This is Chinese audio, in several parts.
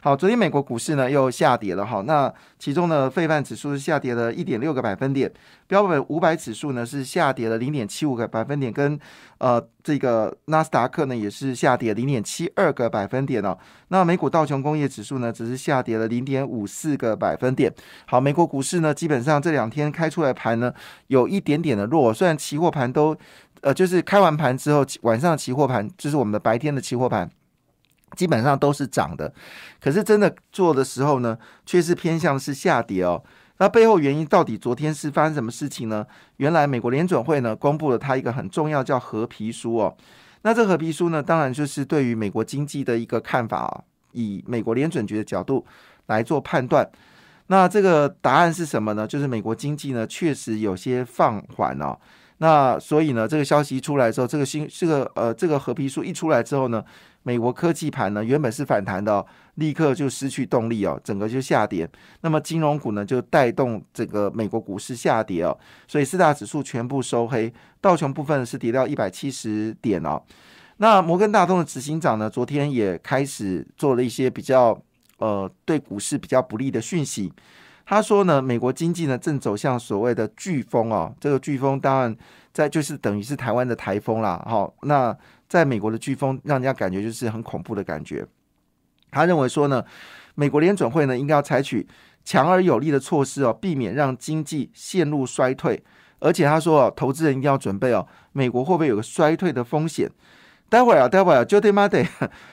好，昨天美国股市呢又下跌了哈，那其中呢费半指数是下跌了一点六个百分点，标本五百指数呢是下跌了零点七五个百分点，跟呃这个纳斯达克呢也是下跌零点七二个百分点哦。那美股道琼工业指数呢，只是下跌了零点五四个百分点。好，美国股市呢，基本上这两天开出来盘呢，有一点点的弱。虽然期货盘都，呃，就是开完盘之后，晚上期货盘就是我们的白天的期货盘，基本上都是涨的。可是真的做的时候呢，却是偏向是下跌哦。那背后原因到底昨天是发生什么事情呢？原来美国联准会呢，公布了它一个很重要叫合皮书哦。那这合皮书呢，当然就是对于美国经济的一个看法啊，以美国联准局的角度来做判断。那这个答案是什么呢？就是美国经济呢确实有些放缓哦。那所以呢，这个消息一出来之后，这个新这个呃这个合皮书一出来之后呢，美国科技盘呢原本是反弹的，立刻就失去动力哦，整个就下跌。那么金融股呢就带动这个美国股市下跌哦，所以四大指数全部收黑，道琼部分是跌到一百七十点哦。那摩根大通的执行长呢，昨天也开始做了一些比较呃对股市比较不利的讯息。他说呢，美国经济呢正走向所谓的飓风哦，这个飓风当然在就是等于是台湾的台风啦。好，那在美国的飓风让人家感觉就是很恐怖的感觉。他认为说呢，美国联准会呢应该要采取强而有力的措施哦，避免让经济陷入衰退。而且他说哦，投资人一定要准备哦，美国会不会有个衰退的风险？待会儿啊，待会儿就对吗？对，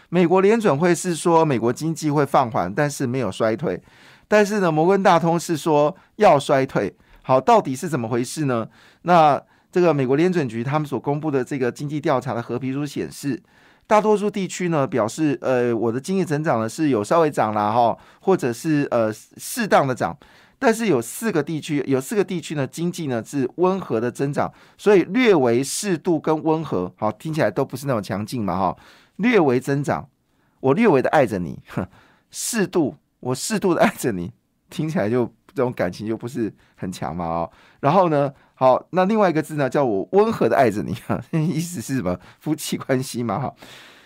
美国联准会是说美国经济会放缓，但是没有衰退。但是呢，摩根大通是说要衰退。好，到底是怎么回事呢？那这个美国联准局他们所公布的这个经济调查的合皮书显示，大多数地区呢表示，呃，我的经济增长呢是有稍微涨了哈，或者是呃适当的涨。但是有四个地区，有四个地区呢经济呢是温和的增长，所以略为适度跟温和，好听起来都不是那种强劲嘛哈，略为增长，我略微的爱着你，适度。我适度的爱着你，听起来就这种感情就不是很强嘛哦。然后呢，好，那另外一个字呢，叫我温和的爱着你，哈，意思是什么？夫妻关系嘛哈。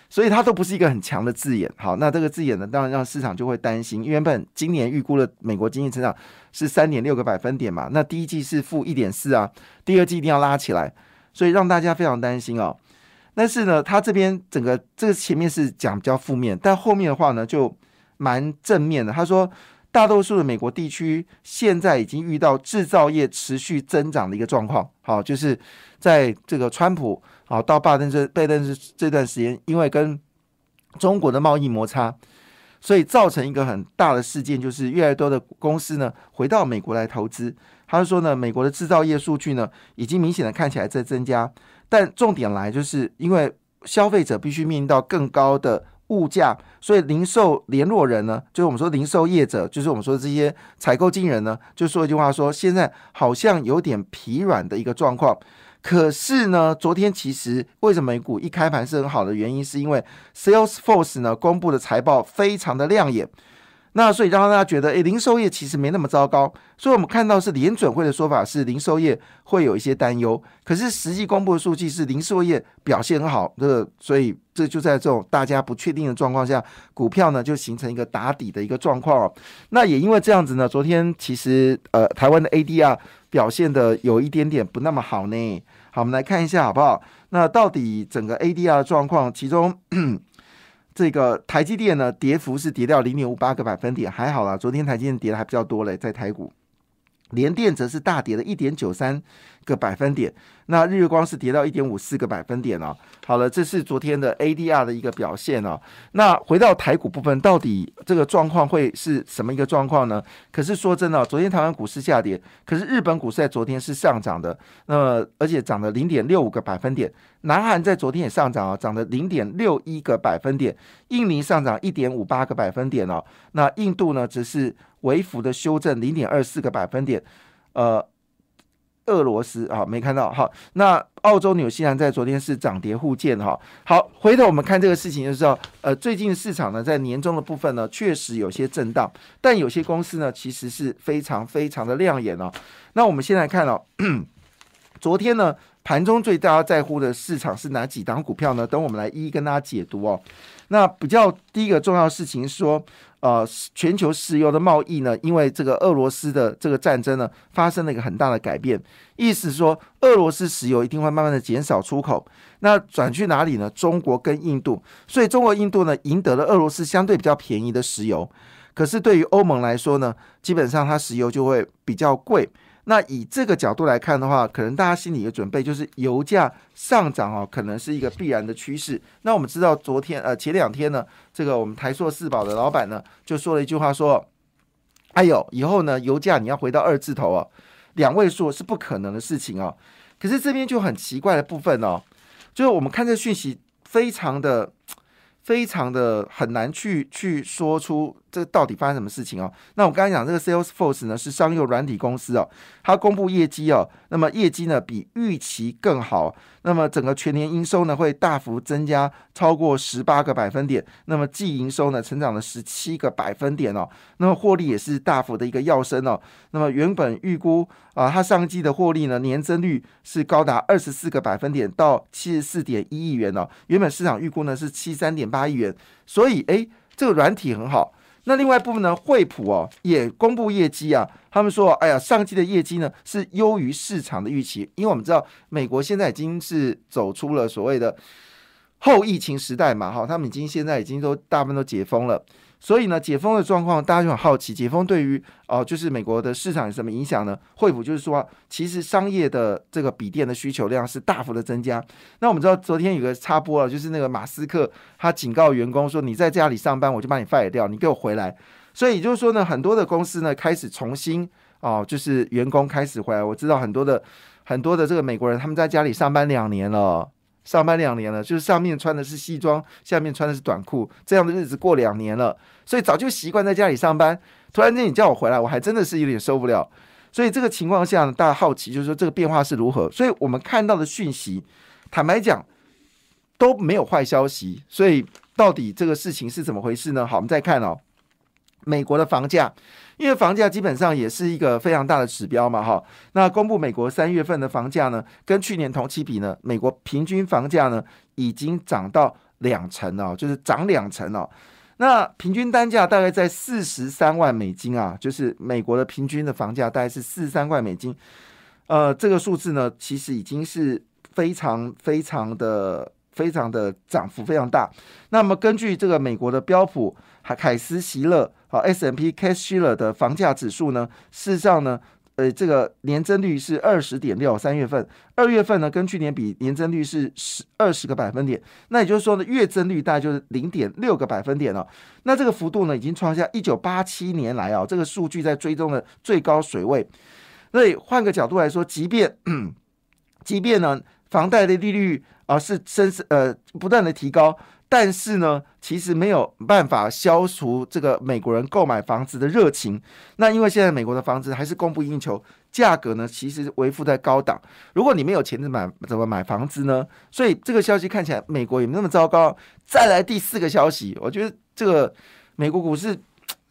所以它都不是一个很强的字眼。好，那这个字眼呢，当然让市场就会担心。原本今年预估的美国经济增长是三点六个百分点嘛，那第一季是负一点四啊，第二季一定要拉起来，所以让大家非常担心哦。但是呢，他这边整个这个前面是讲比较负面，但后面的话呢就。蛮正面的，他说，大多数的美国地区现在已经遇到制造业持续增长的一个状况。好，就是在这个川普好到拜登这拜登这这段时间，因为跟中国的贸易摩擦，所以造成一个很大的事件，就是越来越多的公司呢回到美国来投资。他说呢，美国的制造业数据呢已经明显的看起来在增加，但重点来就是因为消费者必须面临到更高的。物价，所以零售联络人呢，就是我们说零售业者，就是我们说这些采购经人呢，就说一句话说，现在好像有点疲软的一个状况。可是呢，昨天其实为什么美股一开盘是很好的原因，是因为 Salesforce 呢公布的财报非常的亮眼。那所以让大家觉得，诶，零售业其实没那么糟糕。所以我们看到是联准会的说法是零售业会有一些担忧，可是实际公布的数据是零售业表现很好。这，所以这就在这种大家不确定的状况下，股票呢就形成一个打底的一个状况。那也因为这样子呢，昨天其实呃台湾的 ADR 表现的有一点点不那么好呢。好，我们来看一下好不好？那到底整个 ADR 的状况，其中。这个台积电呢，跌幅是跌掉零点五八个百分点，还好啦。昨天台积电跌的还比较多嘞，在台股，联电则是大跌了一点九三个百分点。那日月光是跌到一点五四个百分点哦。好了，这是昨天的 ADR 的一个表现哦。那回到台股部分，到底这个状况会是什么一个状况呢？可是说真的，昨天台湾股市下跌，可是日本股市在昨天是上涨的，那么而且涨了零点六五个百分点。南韩在昨天也上涨啊，涨了零点六一个百分点。印尼上涨一点五八个百分点哦。那印度呢，只是微幅的修正零点二四个百分点。呃。俄罗斯啊，没看到。好，那澳洲、纽西兰在昨天是涨跌互见哈。好，回头我们看这个事情就知道，呃，最近市场呢在年终的部分呢确实有些震荡，但有些公司呢其实是非常非常的亮眼哦。那我们先来看哦，昨天呢盘中最大家在乎的市场是哪几档股票呢？等我们来一一跟大家解读哦。那比较第一个重要事情是说。呃，全球石油的贸易呢，因为这个俄罗斯的这个战争呢，发生了一个很大的改变。意思说，俄罗斯石油一定会慢慢的减少出口，那转去哪里呢？中国跟印度。所以中国、印度呢，赢得了俄罗斯相对比较便宜的石油。可是对于欧盟来说呢，基本上它石油就会比较贵。那以这个角度来看的话，可能大家心里的准备就是油价上涨哦，可能是一个必然的趋势。那我们知道，昨天呃前两天呢，这个我们台硕四宝的老板呢就说了一句话，说：“哎呦，以后呢油价你要回到二字头哦，两位数是不可能的事情哦。”可是这边就很奇怪的部分哦，就是我们看这讯息非常的。非常的很难去去说出这到底发生什么事情哦。那我刚才讲这个 Salesforce 呢是商用软体公司哦，它公布业绩哦，那么业绩呢比预期更好，那么整个全年营收呢会大幅增加超过十八个百分点，那么季营收呢成长了十七个百分点哦，那么获利也是大幅的一个跃升哦。那么原本预估啊，它上季的获利呢年增率是高达二十四个百分点到七十四点一亿元哦，原本市场预估呢是七三点八。亿元，所以哎，这个软体很好。那另外一部分呢，惠普哦也公布业绩啊，他们说，哎呀，上季的业绩呢是优于市场的预期，因为我们知道美国现在已经是走出了所谓的后疫情时代嘛，哈，他们已经现在已经都大部分都解封了。所以呢，解封的状况大家就很好奇，解封对于哦，就是美国的市场有什么影响呢？惠普就是说，其实商业的这个笔电的需求量是大幅的增加。那我们知道昨天有个插播了，就是那个马斯克他警告员工说：“你在家里上班，我就把你 fire 掉，你给我回来。”所以就是说呢，很多的公司呢开始重新哦，就是员工开始回来。我知道很多的很多的这个美国人他们在家里上班两年了。上班两年了，就是上面穿的是西装，下面穿的是短裤，这样的日子过两年了，所以早就习惯在家里上班。突然间你叫我回来，我还真的是有点受不了。所以这个情况下，大家好奇就是说这个变化是如何。所以我们看到的讯息，坦白讲都没有坏消息。所以到底这个事情是怎么回事呢？好，我们再看哦，美国的房价。因为房价基本上也是一个非常大的指标嘛，哈。那公布美国三月份的房价呢，跟去年同期比呢，美国平均房价呢已经涨到两成哦，就是涨两成哦。那平均单价大概在四十三万美金啊，就是美国的平均的房价大概是四十三万美金。呃，这个数字呢，其实已经是非常非常的非常的涨幅非常大。那么根据这个美国的标普海凯斯席勒。好，S M P Cashier 的房价指数呢，事实上呢，呃，这个年增率是二十点六，三月份、二月份呢，跟去年比年增率是十二十个百分点，那也就是说呢，月增率大概就是零点六个百分点了。那这个幅度呢，已经创下一九八七年来啊，这个数据在追踪的最高水位。所以换个角度来说，即便 即便呢，房贷的利率啊是升呃不断的提高。但是呢，其实没有办法消除这个美国人购买房子的热情。那因为现在美国的房子还是供不应求，价格呢其实维护在高档。如果你没有钱怎买怎么买房子呢？所以这个消息看起来美国也没那么糟糕。再来第四个消息，我觉得这个美国股市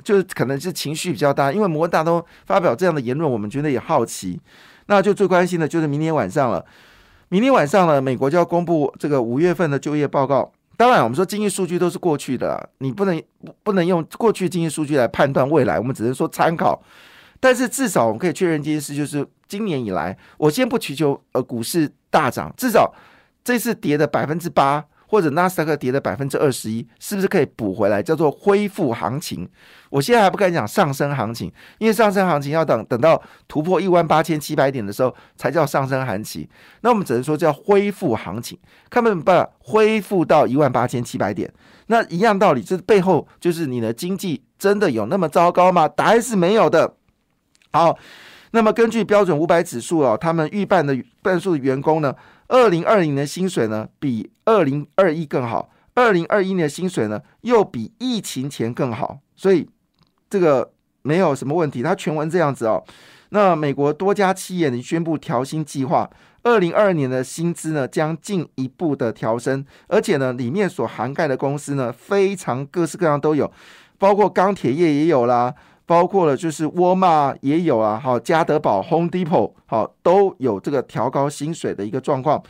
就是可能是情绪比较大，因为摩根大通发表这样的言论，我们觉得也好奇。那就最关心的就是明天晚上了。明天晚上呢，美国就要公布这个五月份的就业报告。当然，我们说经济数据都是过去的，你不能不能用过去经济数据来判断未来，我们只能说参考。但是至少我们可以确认一件事，就是今年以来，我先不祈求呃股市大涨，至少这次跌的百分之八。或者纳斯达克跌了百分之二十一，是不是可以补回来？叫做恢复行情。我现在还不敢讲上升行情，因为上升行情要等等到突破一万八千七百点的时候才叫上升行情。那我们只能说叫恢复行情，看有没办法恢复到一万八千七百点。那一样道理，这背后就是你的经济真的有那么糟糕吗？答案是没有的。好，那么根据标准五百指数哦，他们预办的半数的员工呢？二零二零的薪水呢，比二零二一更好；二零二一年的薪水呢，又比疫情前更好。所以，这个没有什么问题。它全文这样子哦。那美国多家企业呢宣布调薪计划，二零二二年的薪资呢将进一步的调升，而且呢里面所涵盖的公司呢非常各式各样都有，包括钢铁业也有啦，包括了就是沃尔玛也有啊，好，家得宝、Home Depot 好都有这个调高薪水的一个状况。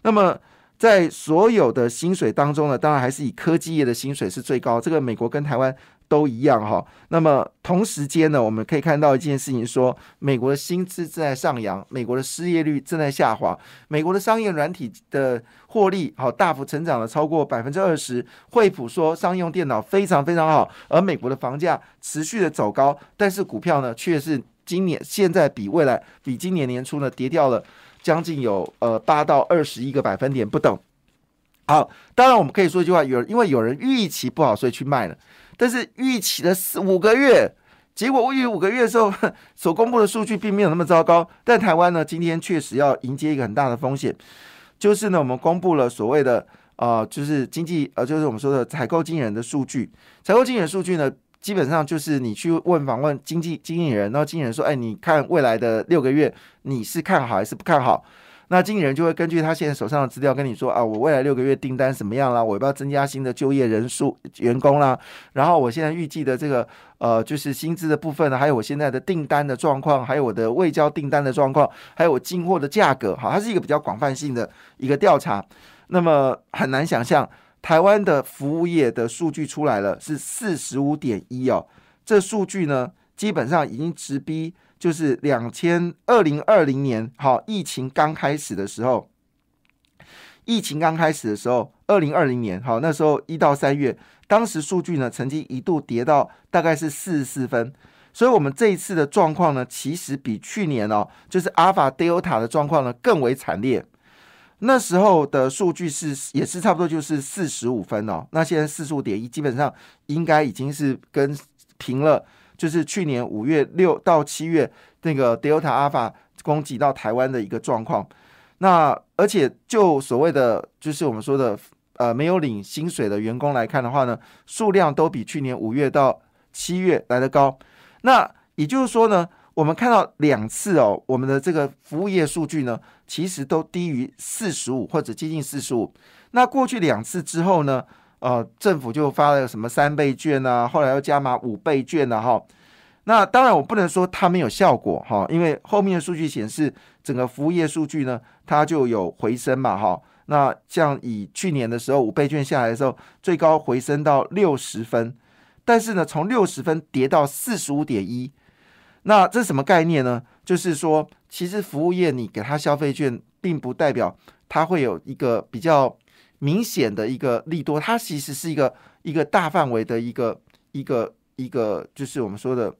那么在所有的薪水当中呢，当然还是以科技业的薪水是最高，这个美国跟台湾。都一样哈，那么同时间呢，我们可以看到一件事情，说美国的薪资正在上扬，美国的失业率正在下滑，美国的商业软体的获利好大幅成长了超过百分之二十。惠普说商用电脑非常非常好，而美国的房价持续的走高，但是股票呢却是今年现在比未来比今年年初呢跌掉了将近有呃八到二十一个百分点不等。好，当然我们可以说一句话，有因为有人预期不好，所以去卖了。但是预期了四五个月，结果我预期五个月的时候 所公布的数据并没有那么糟糕。但台湾呢，今天确实要迎接一个很大的风险，就是呢，我们公布了所谓的啊，就是经济呃，就是我们说的采购经理人的数据。采购经理人数据呢，基本上就是你去问访问经济经纪人，然后经纪人说，哎，你看未来的六个月，你是看好还是不看好？那经纪人就会根据他现在手上的资料跟你说啊，我未来六个月订单怎么样啦？我要不要增加新的就业人数员工啦？然后我现在预计的这个呃，就是薪资的部分呢，还有我现在的订单的状况，还有我的未交订单的状况，还有我进货的价格，好，它是一个比较广泛性的一个调查。那么很难想象，台湾的服务业的数据出来了，是四十五点一哦，这数据呢，基本上已经直逼。就是两千二零二零年，好，疫情刚开始的时候，疫情刚开始的时候，二零二零年，好，那时候一到三月，当时数据呢，曾经一度跌到大概是四十四分，所以我们这一次的状况呢，其实比去年哦，就是阿尔法、德尔塔的状况呢更为惨烈。那时候的数据是也是差不多就是四十五分哦，那现在四十五点一，基本上应该已经是跟平了。就是去年五月六到七月那个 Delta Alpha 攻击到台湾的一个状况，那而且就所谓的就是我们说的呃没有领薪水的员工来看的话呢，数量都比去年五月到七月来的高。那也就是说呢，我们看到两次哦，我们的这个服务业数据呢，其实都低于四十五或者接近四十五。那过去两次之后呢？呃，政府就发了什么三倍券啊，后来又加码五倍券了哈。那当然我不能说它没有效果哈，因为后面的数据显示整个服务业数据呢，它就有回升嘛哈。那像以去年的时候五倍券下来的时候，最高回升到六十分，但是呢，从六十分跌到四十五点一，那这是什么概念呢？就是说，其实服务业你给他消费券，并不代表它会有一个比较。明显的一个利多，它其实是一个一个大范围的一个一个一个，就是我们说的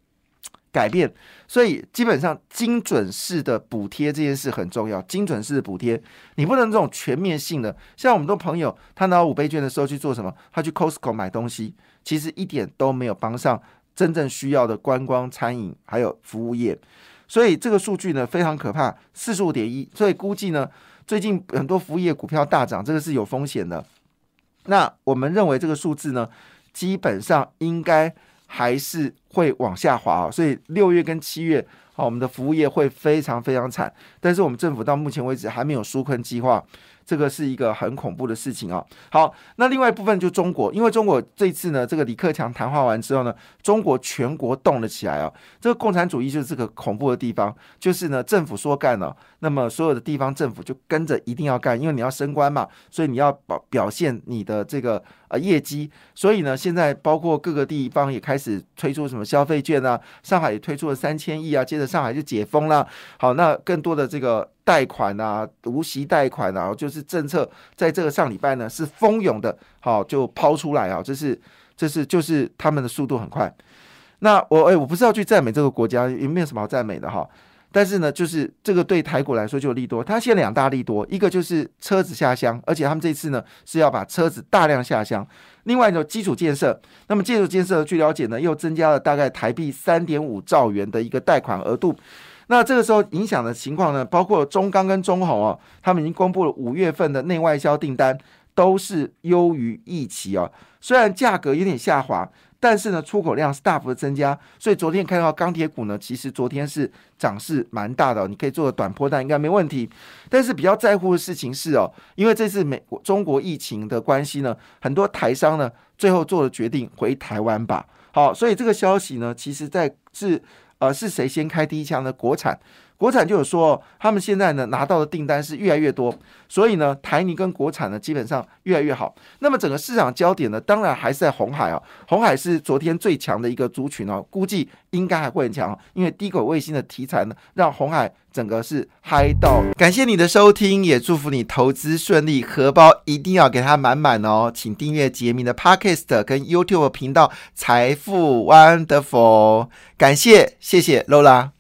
改变。所以基本上精准式的补贴这件事很重要。精准式的补贴，你不能这种全面性的。像我们的朋友，他拿五倍券的时候去做什么？他去 Costco 买东西，其实一点都没有帮上真正需要的观光、餐饮还有服务业。所以这个数据呢非常可怕，四十五点一。所以估计呢。最近很多服务业股票大涨，这个是有风险的。那我们认为这个数字呢，基本上应该还是会往下滑，所以六月跟七月，好，我们的服务业会非常非常惨。但是我们政府到目前为止还没有纾困计划。这个是一个很恐怖的事情啊！好，那另外一部分就中国，因为中国这次呢，这个李克强谈话完之后呢，中国全国动了起来啊！这个共产主义就是这个恐怖的地方，就是呢，政府说干了，那么所有的地方政府就跟着一定要干，因为你要升官嘛，所以你要表表现你的这个呃业绩，所以呢，现在包括各个地方也开始推出什么消费券啊，上海也推出了三千亿啊，接着上海就解封了，好，那更多的这个。贷款啊，无息贷款啊，就是政策在这个上礼拜呢是蜂拥的，好就抛出来啊，这是这是就是他们的速度很快。那我哎，我不是要去赞美这个国家，也没有什么好赞美的哈。但是呢，就是这个对台股来说就有利多，它现在两大利多，一个就是车子下乡，而且他们这次呢是要把车子大量下乡。另外一种基础建设，那么基础建设据了解呢，又增加了大概台币三点五兆元的一个贷款额度。那这个时候影响的情况呢，包括中钢跟中红哦，他们已经公布了五月份的内外销订单，都是优于预期哦。虽然价格有点下滑，但是呢，出口量是大幅的增加，所以昨天看到钢铁股呢，其实昨天是涨势蛮大的，你可以做个短波段应该没问题。但是比较在乎的事情是哦，因为这次美国中国疫情的关系呢，很多台商呢最后做了决定回台湾吧。好，所以这个消息呢，其实在是而是谁先开第一枪呢？国产。国产就有说，他们现在呢拿到的订单是越来越多，所以呢台泥跟国产呢基本上越来越好。那么整个市场焦点呢，当然还是在红海啊，红海是昨天最强的一个族群哦，估计应该还会很强，因为低轨卫星的题材呢，让红海整个是嗨到。感谢你的收听，也祝福你投资顺利，荷包一定要给它满满哦。请订阅杰明的 Podcast 跟 YouTube 频道财富 Wonderful，感谢谢谢 Lola。